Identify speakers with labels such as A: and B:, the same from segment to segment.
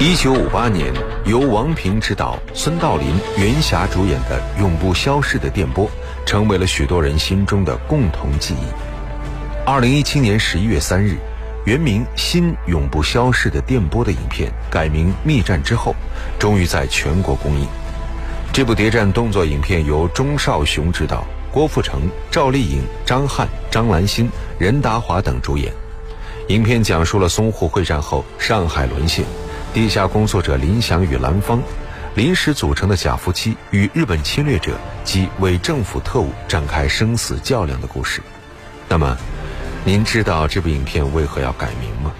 A: 一九五八年，由王平执导、孙道临、袁霞主演的《永不消逝的电波》，成为了许多人心中的共同记忆。二零一七年十一月三日，原名《新永不消逝的电波》的影片改名《密战》之后，终于在全国公映。这部谍战动作影片由钟少雄执导，郭富城、赵丽颖、张翰、张兰心、任达华等主演。影片讲述了淞沪会战后上海沦陷。地下工作者林祥与兰芳临时组成的假夫妻与日本侵略者及伪政府特务展开生死较量的故事。那么，您知道这部影片为何要改名吗？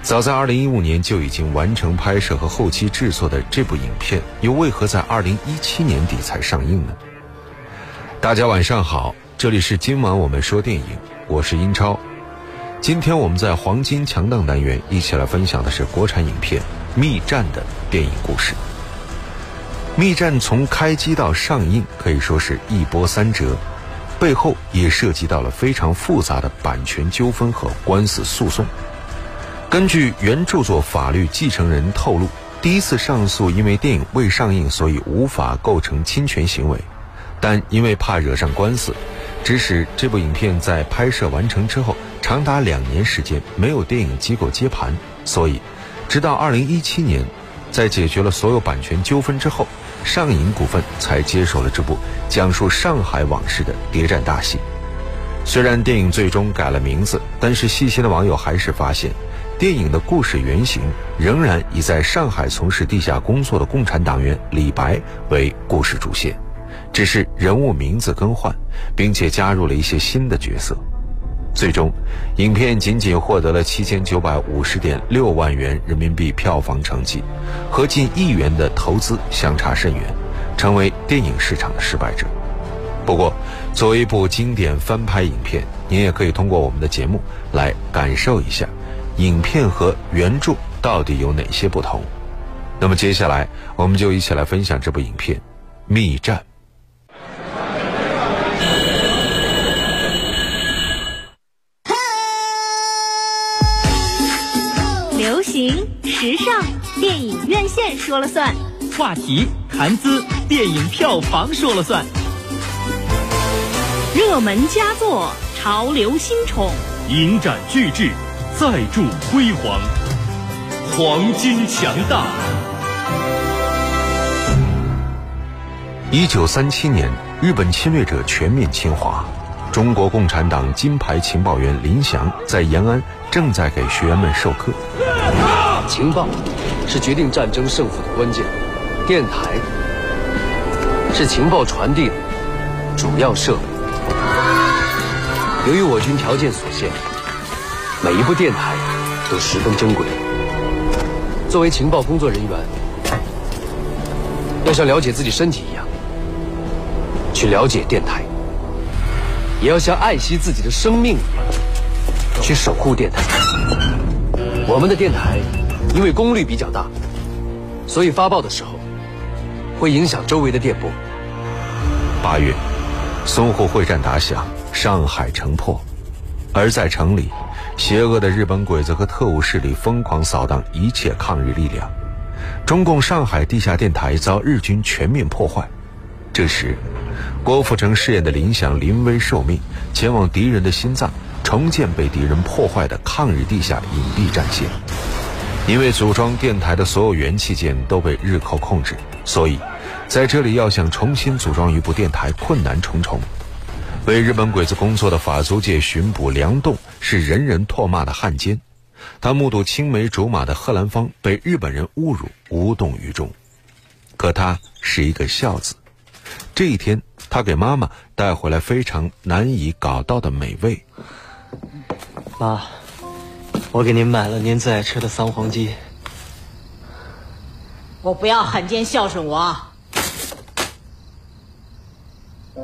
A: 早在2015年就已经完成拍摄和后期制作的这部影片，又为何在2017年底才上映呢？大家晚上好，这里是今晚我们说电影，我是英超。今天我们在黄金强档单元一起来分享的是国产影片《密战》的电影故事。《密战》从开机到上映可以说是一波三折，背后也涉及到了非常复杂的版权纠纷和官司诉讼。根据原著作法律继承人透露，第一次上诉因为电影未上映，所以无法构成侵权行为，但因为怕惹上官司，致使这部影片在拍摄完成之后。长达两年时间没有电影机构接盘，所以，直到二零一七年，在解决了所有版权纠纷之后，上影股份才接手了这部讲述上海往事的谍战大戏。虽然电影最终改了名字，但是细心的网友还是发现，电影的故事原型仍然以在上海从事地下工作的共产党员李白为故事主线，只是人物名字更换，并且加入了一些新的角色。最终，影片仅仅获得了七千九百五十点六万元人民币票房成绩，和近亿元的投资相差甚远，成为电影市场的失败者。不过，作为一部经典翻拍影片，您也可以通过我们的节目来感受一下，影片和原著到底有哪些不同。那么，接下来我们就一起来分享这部影片《密战》。
B: 线说了算，
C: 话题谈资电影票房说了算，
B: 热门佳作潮流新宠，
D: 影展巨制再铸辉煌，黄金强大。
A: 一九三七年，日本侵略者全面侵华，中国共产党金牌情报员林祥在延安正在给学员们授课。
E: 情报是决定战争胜负的关键，电台是情报传递的主要设备。由于我军条件所限，每一部电台都十分珍贵。作为情报工作人员，要像了解自己身体一样去了解电台，也要像爱惜自己的生命一样去守护电台。我们的电台。因为功率比较大，所以发报的时候会影响周围的电波。
A: 八月，淞沪会战打响，上海城破，而在城里，邪恶的日本鬼子和特务势力疯狂扫荡一切抗日力量。中共上海地下电台遭日军全面破坏。这时，郭富城饰演的林祥临危受命，前往敌人的心脏，重建被敌人破坏的抗日地下隐蔽战线。因为组装电台的所有元器件都被日寇控制，所以在这里要想重新组装一部电台困难重重。为日本鬼子工作的法租界巡捕梁栋是人人唾骂的汉奸，他目睹青梅竹马的贺兰芳被日本人侮辱，无动于衷。可他是一个孝子，这一天他给妈妈带回来非常难以搞到的美味。
F: 妈。我给您买了您最爱吃的三黄鸡。
G: 我不要汉奸孝顺我，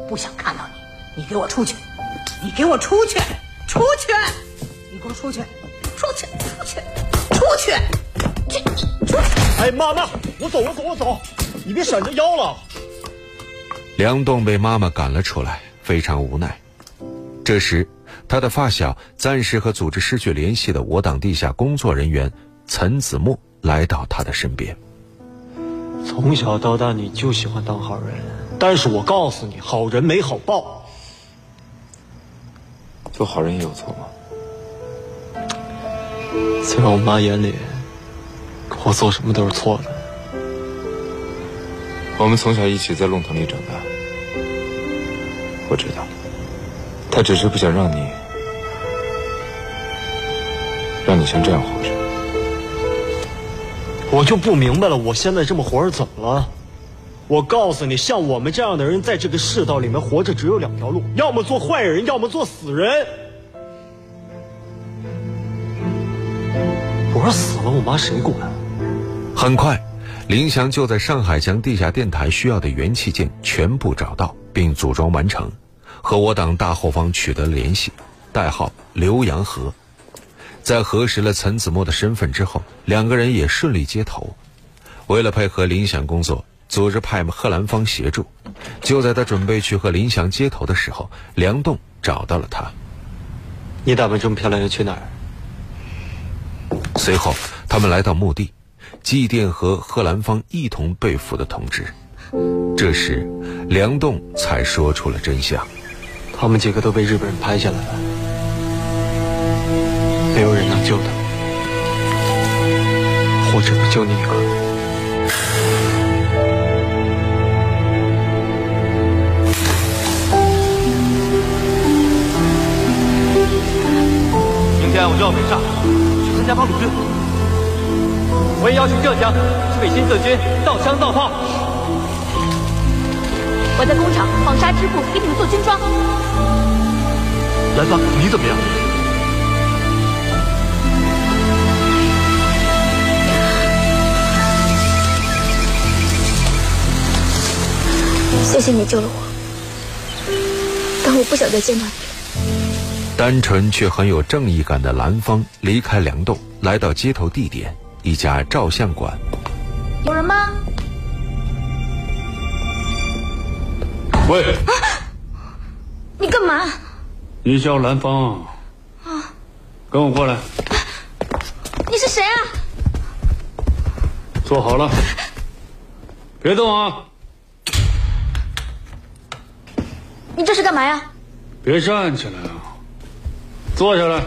G: 不想看到你，你给我出去！你给我出去！出去！你给我出去！出去！出去！出去！去！出去！
H: 哎，妈妈，我走，我走，我走，你别闪着腰了。
A: 梁栋被妈妈赶了出来，非常无奈。这时。他的发小暂时和组织失去联系的我党地下工作人员岑子墨来到他的身边。
F: 从小到大你就喜欢当好人，但是我告诉你，好人没好报。
I: 做好人也有错吗？
F: 在我妈眼里，我做什么都是错的。
I: 我们从小一起在弄堂里长大，我知道，他只是不想让你，让你像这样活着。
F: 我就不明白了，我现在这么活着怎么了？我告诉你，像我们这样的人，在这个世道里面活着，只有两条路：要么做坏人，要么做死人。我说死了，我妈谁管？
A: 很快，林翔就在上海将地下电台需要的元器件全部找到，并组装完成，和我党大后方取得了联系，代号刘洋河。在核实了岑子墨的身份之后，两个人也顺利接头。为了配合林祥工作，组织派贺兰芳协助。就在他准备去和林祥接头的时候，梁栋找到了他。
F: 你打扮这么漂亮，要去哪儿？
A: 随后，他们来到墓地，祭奠和贺兰芳一同被俘的同志。这时，梁栋才说出了真相：
F: 他们几个都被日本人拍下来了，没有人能救他们，我只能救你一个。
C: 明天我就要北上，去参加八路军。我也要去浙江，去给新四军造枪造炮。
B: 我在工厂纺纱织布，给你们做军装。
C: 兰芳，你怎么样？
B: 谢谢你救了我，但我不想再见到你了。
A: 单纯却很有正义感的兰芳离开梁栋，来到接头地点一家照相馆。
B: 有人吗？
J: 喂，
B: 你干嘛？
J: 你叫兰芳
B: 啊？
J: 跟我过来，
B: 你是谁啊？
J: 坐好了，别动啊！
B: 你这是干嘛呀？
J: 别站起来啊！坐下来，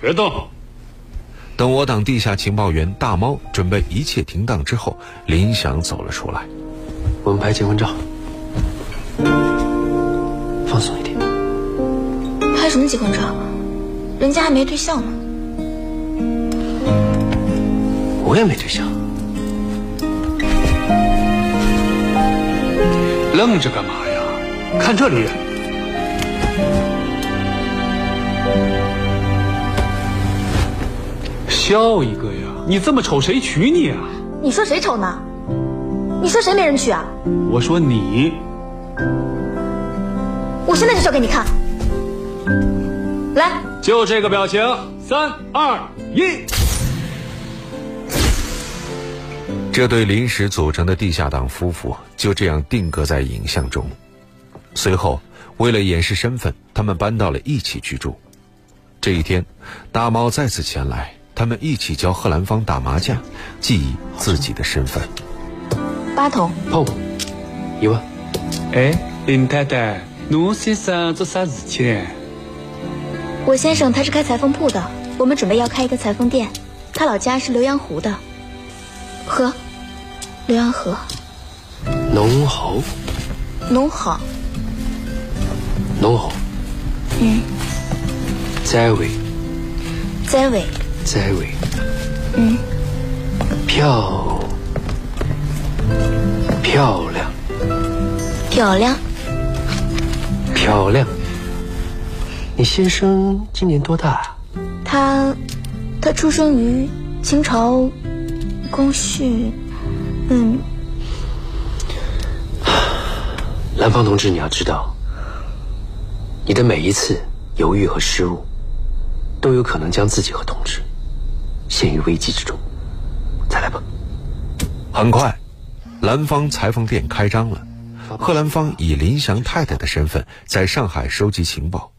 J: 别动。
A: 等我党地下情报员大猫准备一切停当之后，林祥走了出来。
E: 我们拍结婚照，放松一点。
B: 拍什么结婚照？人家还没对象呢。
E: 我也没对象。
J: 愣着干嘛呀？看这里。笑一个呀！你这么丑，谁娶你啊？
B: 你说谁丑呢？你说谁没人娶啊？
J: 我说你。
B: 我现在就照给你看。来，
J: 就这个表情，三二一。
A: 这对临时组成的地下党夫妇就这样定格在影像中。随后，为了掩饰身份，他们搬到了一起居住。这一天，大猫再次前来，他们一起教贺兰芳打麻将，记忆自己的身份。
B: 八筒。
E: 碰，一万。
J: 哎，林太太，侬先生做啥事情呢？
B: 我先生他是开裁缝铺的，我们准备要开一个裁缝店。他老家是浏阳湖的，河，浏阳河。
E: 农侯。
B: 农行。
E: 农侯。
B: 嗯。
E: 栽尾。
B: 栽尾。
E: 栽尾。
B: 嗯。
E: 漂。漂亮。
B: 漂亮。
E: 漂亮。你先生今年多大？
B: 啊他，他出生于清朝光绪，嗯。
E: 兰芳同志，你要知道，你的每一次犹豫和失误，都有可能将自己和同志陷于危机之中。再来吧。
A: 很快，兰芳裁缝店开张了。贺兰芳以林祥太太的身份在上海收集情报。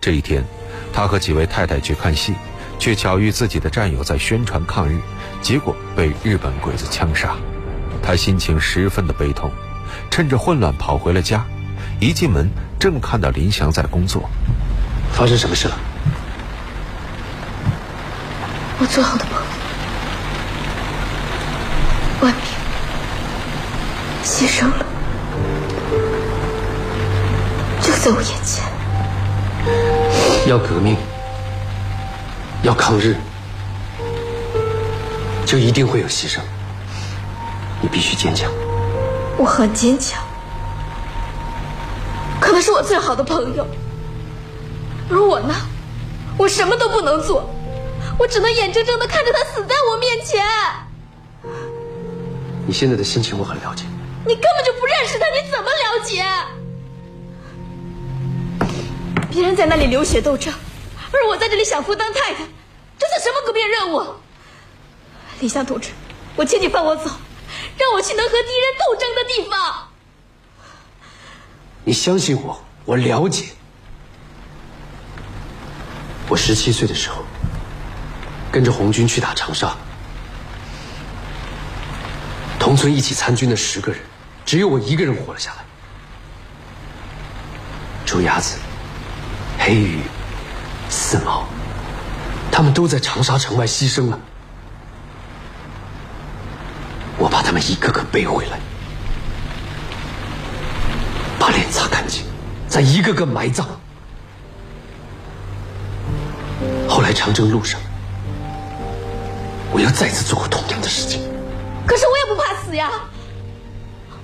A: 这一天，他和几位太太去看戏，却巧遇自己的战友在宣传抗日，结果被日本鬼子枪杀。他心情十分的悲痛，趁着混乱跑回了家。一进门，正看到林祥在工作。
E: 发生什么事了？
B: 我最好的朋友万平牺牲了，在我眼前。
E: 要革命，要抗日，就一定会有牺牲。你必须坚强。
B: 我很坚强，可他是我最好的朋友，而我呢，我什么都不能做，我只能眼睁睁的看着他死在我面前。
E: 你现在的心情我很了解。
B: 你根本就不认识他，你怎么了解？别人在那里流血斗争，而我在这里享福当太太，这算什么革命任务？李湘同志，我请你放我走。让我去能和敌人斗争的地方。
E: 你相信我，我了解。我十七岁的时候，跟着红军去打长沙，同村一起参军的十个人，只有我一个人活了下来。朱伢子、黑羽、四毛，他们都在长沙城外牺牲了。我把他们一个个背回来，把脸擦干净，再一个个埋葬。后来长征路上，我又再次做过同样的事情。
B: 可是我也不怕死呀，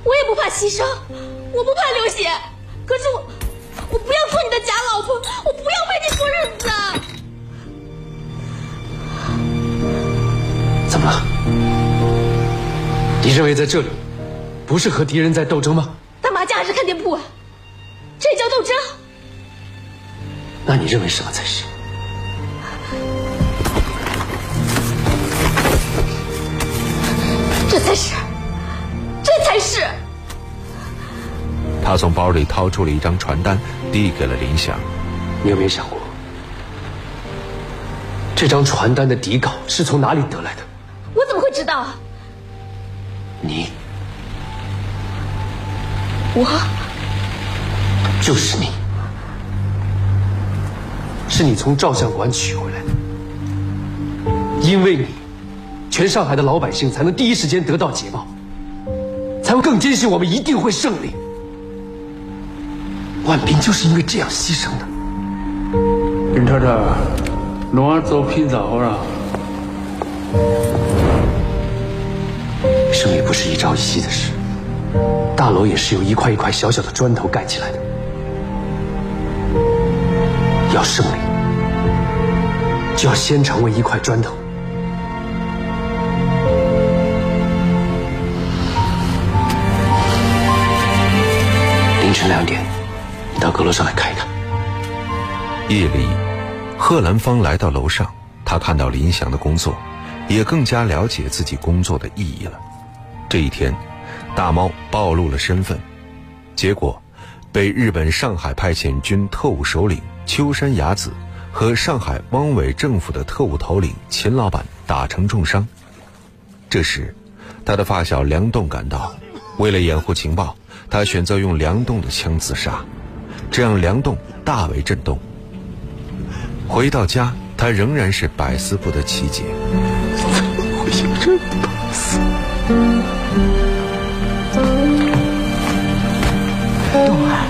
B: 我也不怕牺牲，我不怕流血。可是我，我不要做你的假老婆，我不要陪你过日子。
E: 怎么了？你认为在这里不是和敌人在斗争吗？
B: 打麻将还是看店铺啊？这也叫斗争？
E: 那你认为什么才是？
B: 这才是，这才是。
A: 他从包里掏出了一张传单，递给了林翔。
E: 你有没有想过，这张传单的底稿是从哪里得来的？
B: 我怎么会知道？
E: 你，
B: 我，
E: 就是你，是你从照相馆取回来的。因为你，全上海的老百姓才能第一时间得到捷报，才会更坚信我们一定会胜利。万斌就是因为这样牺牲的。
J: 林超超，龙儿走拼咋好了？
E: 胜利不是一朝一夕的事，大楼也是由一块一块小小的砖头盖起来的。要胜利，就要先成为一块砖头。凌晨两点，你到阁楼上来看一看。
A: 夜里，贺兰芳来到楼上，他看到林祥的工作，也更加了解自己工作的意义了。这一天，大猫暴露了身份，结果被日本上海派遣军特务首领秋山雅子和上海汪伪政府的特务头领秦老板打成重伤。这时，他的发小梁栋赶到，为了掩护情报，他选择用梁栋的枪自杀，这让梁栋大为震动。回到家，他仍然是百思不得其解。
E: 怎么会有这般死？
G: 冬儿，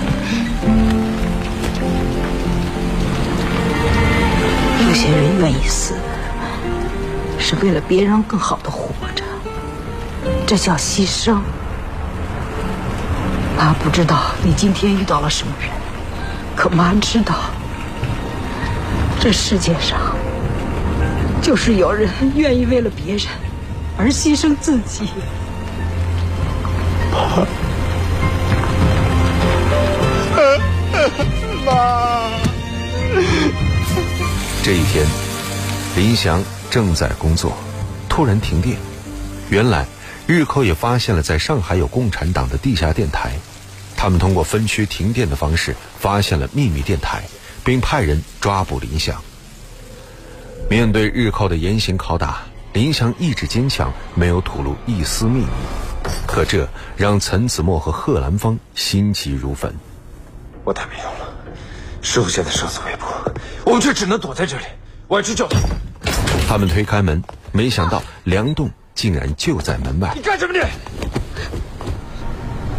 G: 有些人愿意死，是为了别人更好的活着，这叫牺牲。妈不知道你今天遇到了什么人，可妈知道，这世界上就是有人愿意为了别人而牺牲自己。
H: 妈，妈。
A: 这一天，林祥正在工作，突然停电。原来，日寇也发现了在上海有共产党的地下电台，他们通过分区停电的方式发现了秘密电台，并派人抓捕林翔。面对日寇的严刑拷打，林翔意志坚强，没有吐露一丝秘密。可这让陈子墨和贺兰芳心急如焚。
I: 我太没用了，师傅现在生死未卜，我们却只能躲在这里。我要去救他。
A: 他们推开门，没想到梁栋竟然就在门外。
I: 你干什么你？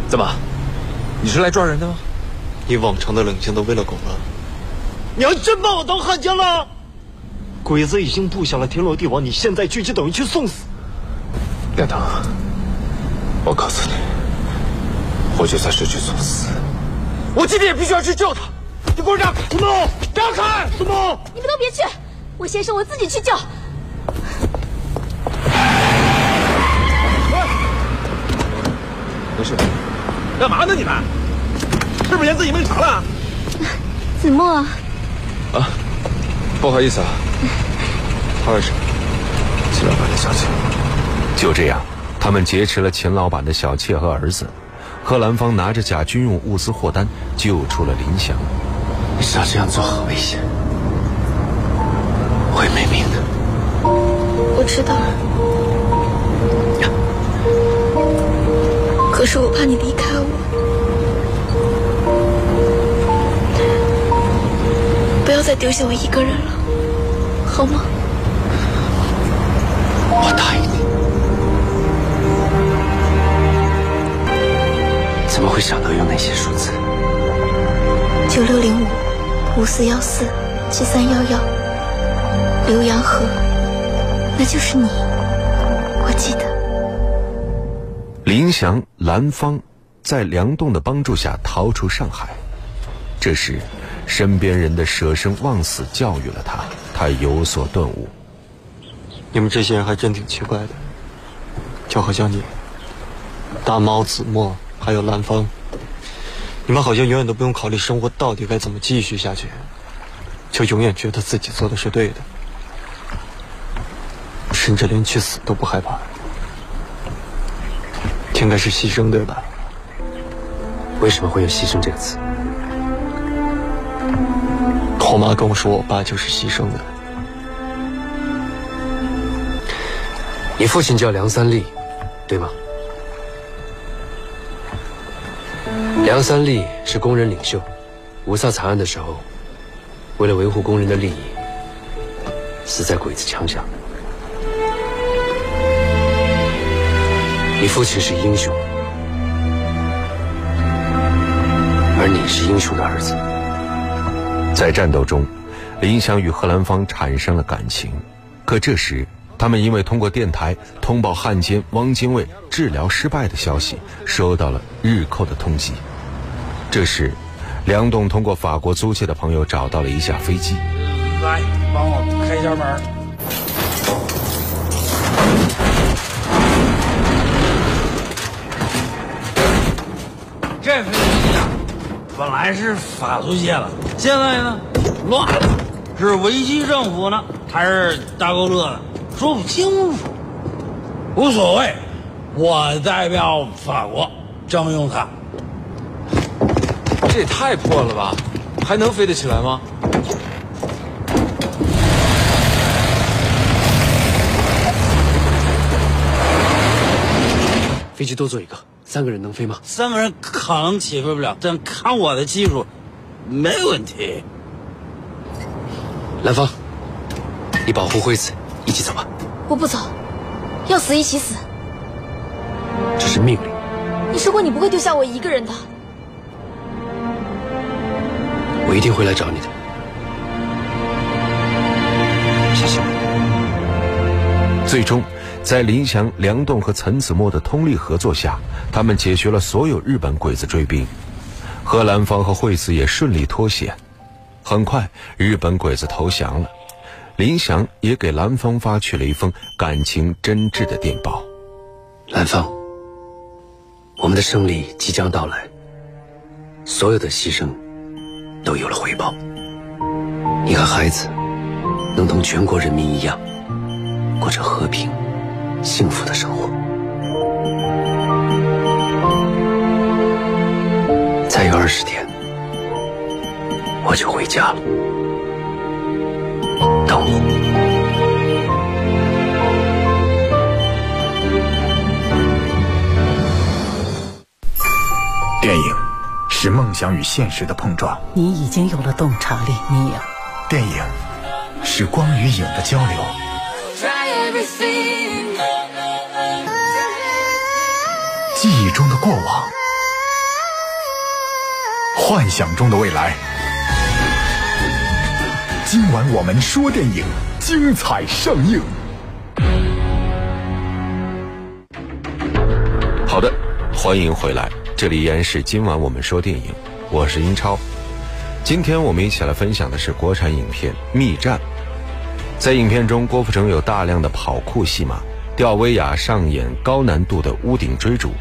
I: 怎么？你是来抓人的吗？
F: 你往常的冷静都喂了狗了。你要真把我当汉奸了？鬼子已经布下了天罗地网，你现在去就等于去送死。
I: 亚当，我告诉你，我就算是去送死，我今天也必须要去救他。你给我让开！
F: 子墨，
I: 让开！
F: 子墨，
B: 你们都别去，我先生我自己去救。
I: 没事。
C: 干嘛呢你们？是不是嫌自己命长了？
B: 子墨，
I: 啊，不好意思啊，他是秦老板的小妾。
A: 就这样，他们劫持了秦老板的小妾和儿子。贺兰芳拿着假军用物资货单救出了林翔。
E: 你知道这样做很危险，会没命的。
B: 我知道。可是我怕你离开丢下我一个人了，好吗？
E: 我答应你。怎么会想到用那些数字？
B: 九六零五五四幺四七三幺幺，浏阳河，那就是你，我记得。
A: 林祥、兰芳在梁栋的帮助下逃出上海。这时，身边人的舍生忘死教育了他，他有所顿悟。
F: 你们这些人还真挺奇怪的，就好像你、大猫、子墨还有兰芳，你们好像永远都不用考虑生活到底该怎么继续下去，就永远觉得自己做的是对的，甚至连去死都不害怕。应该是牺牲对吧？
E: 为什么会有牺牲这个词？
F: 我妈跟我说，我爸就是牺牲的。
E: 你父亲叫梁三立，对吗？梁三立是工人领袖，五卅惨案的时候，为了维护工人的利益，死在鬼子枪下。你父亲是英雄，而你是英雄的儿子。
A: 在战斗中，林祥与贺兰芳产生了感情。可这时，他们因为通过电台通报汉奸汪精卫治疗失败的消息，收到了日寇的通缉。这时，梁栋通过法国租界的朋友找到了一架飞机。
J: 来，帮我开一下门。这飞机，本来是法租界了，现在呢乱了，是维基政府呢，还是大勾勒呢，说不清楚。无所谓，我代表法国征用它。
I: 这也太破了吧，还能飞得起来吗？
E: 飞机多坐一个。三个人能飞吗？
J: 三个人可能起飞不了，但看我的技术，没问题。
E: 兰芳，你保护惠子，一起走吧。
B: 我不走，要死一起死。
E: 这是命令。
B: 你说过你不会丢下我一个人的。
E: 我一定会来找你的，相信
A: 我。最终。在林祥、梁栋和陈子墨的通力合作下，他们解决了所有日本鬼子追兵，贺兰芳和惠子也顺利脱险。很快，日本鬼子投降了，林祥也给兰芳发去了一封感情真挚的电报：“
E: 兰芳，我们的胜利即将到来，所有的牺牲都有了回报。你和孩子能同全国人民一样，过着和平。”幸福的生活。再有二十天，我就回家了。等我。
K: 电影是梦想与现实的碰撞。
G: 你已经有了洞察力，你也。
K: 电影是光与影的交流。Try everything. 记忆中的过往，幻想中的未来。今晚我们说电影，精彩上映。
A: 好的，欢迎回来，这里依然是今晚我们说电影，我是英超。今天我们一起来分享的是国产影片《密战》。在影片中，郭富城有大量的跑酷戏码，吊威亚上演高难度的屋顶追逐。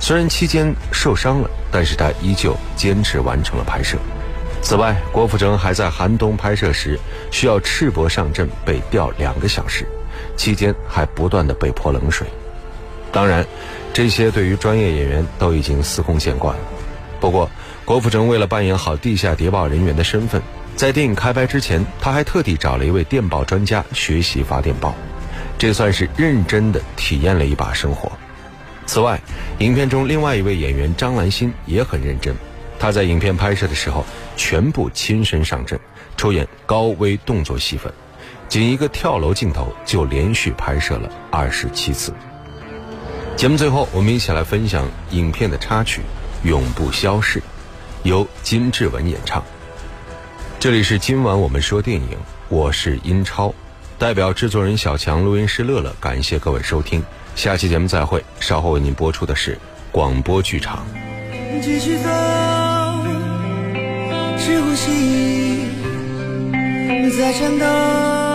A: 虽然期间受伤了，但是他依旧坚持完成了拍摄。此外，郭富城还在寒冬拍摄时需要赤膊上阵，被吊两个小时，期间还不断的被泼冷水。当然，这些对于专业演员都已经司空见惯了。不过，郭富城为了扮演好地下谍报人员的身份，在电影开拍之前，他还特地找了一位电报专家学习发电报，这算是认真的体验了一把生活。此外，影片中另外一位演员张兰心也很认真，她在影片拍摄的时候全部亲身上阵，出演高危动作戏份，仅一个跳楼镜头就连续拍摄了二十七次。节目最后，我们一起来分享影片的插曲《永不消逝》，由金志文演唱。这里是今晚我们说电影，我是英超，代表制作人小强、录音师乐乐，感谢各位收听。下期节目再会，稍后为您播出的是广播剧场。
L: 继续走，是呼吸在颤抖。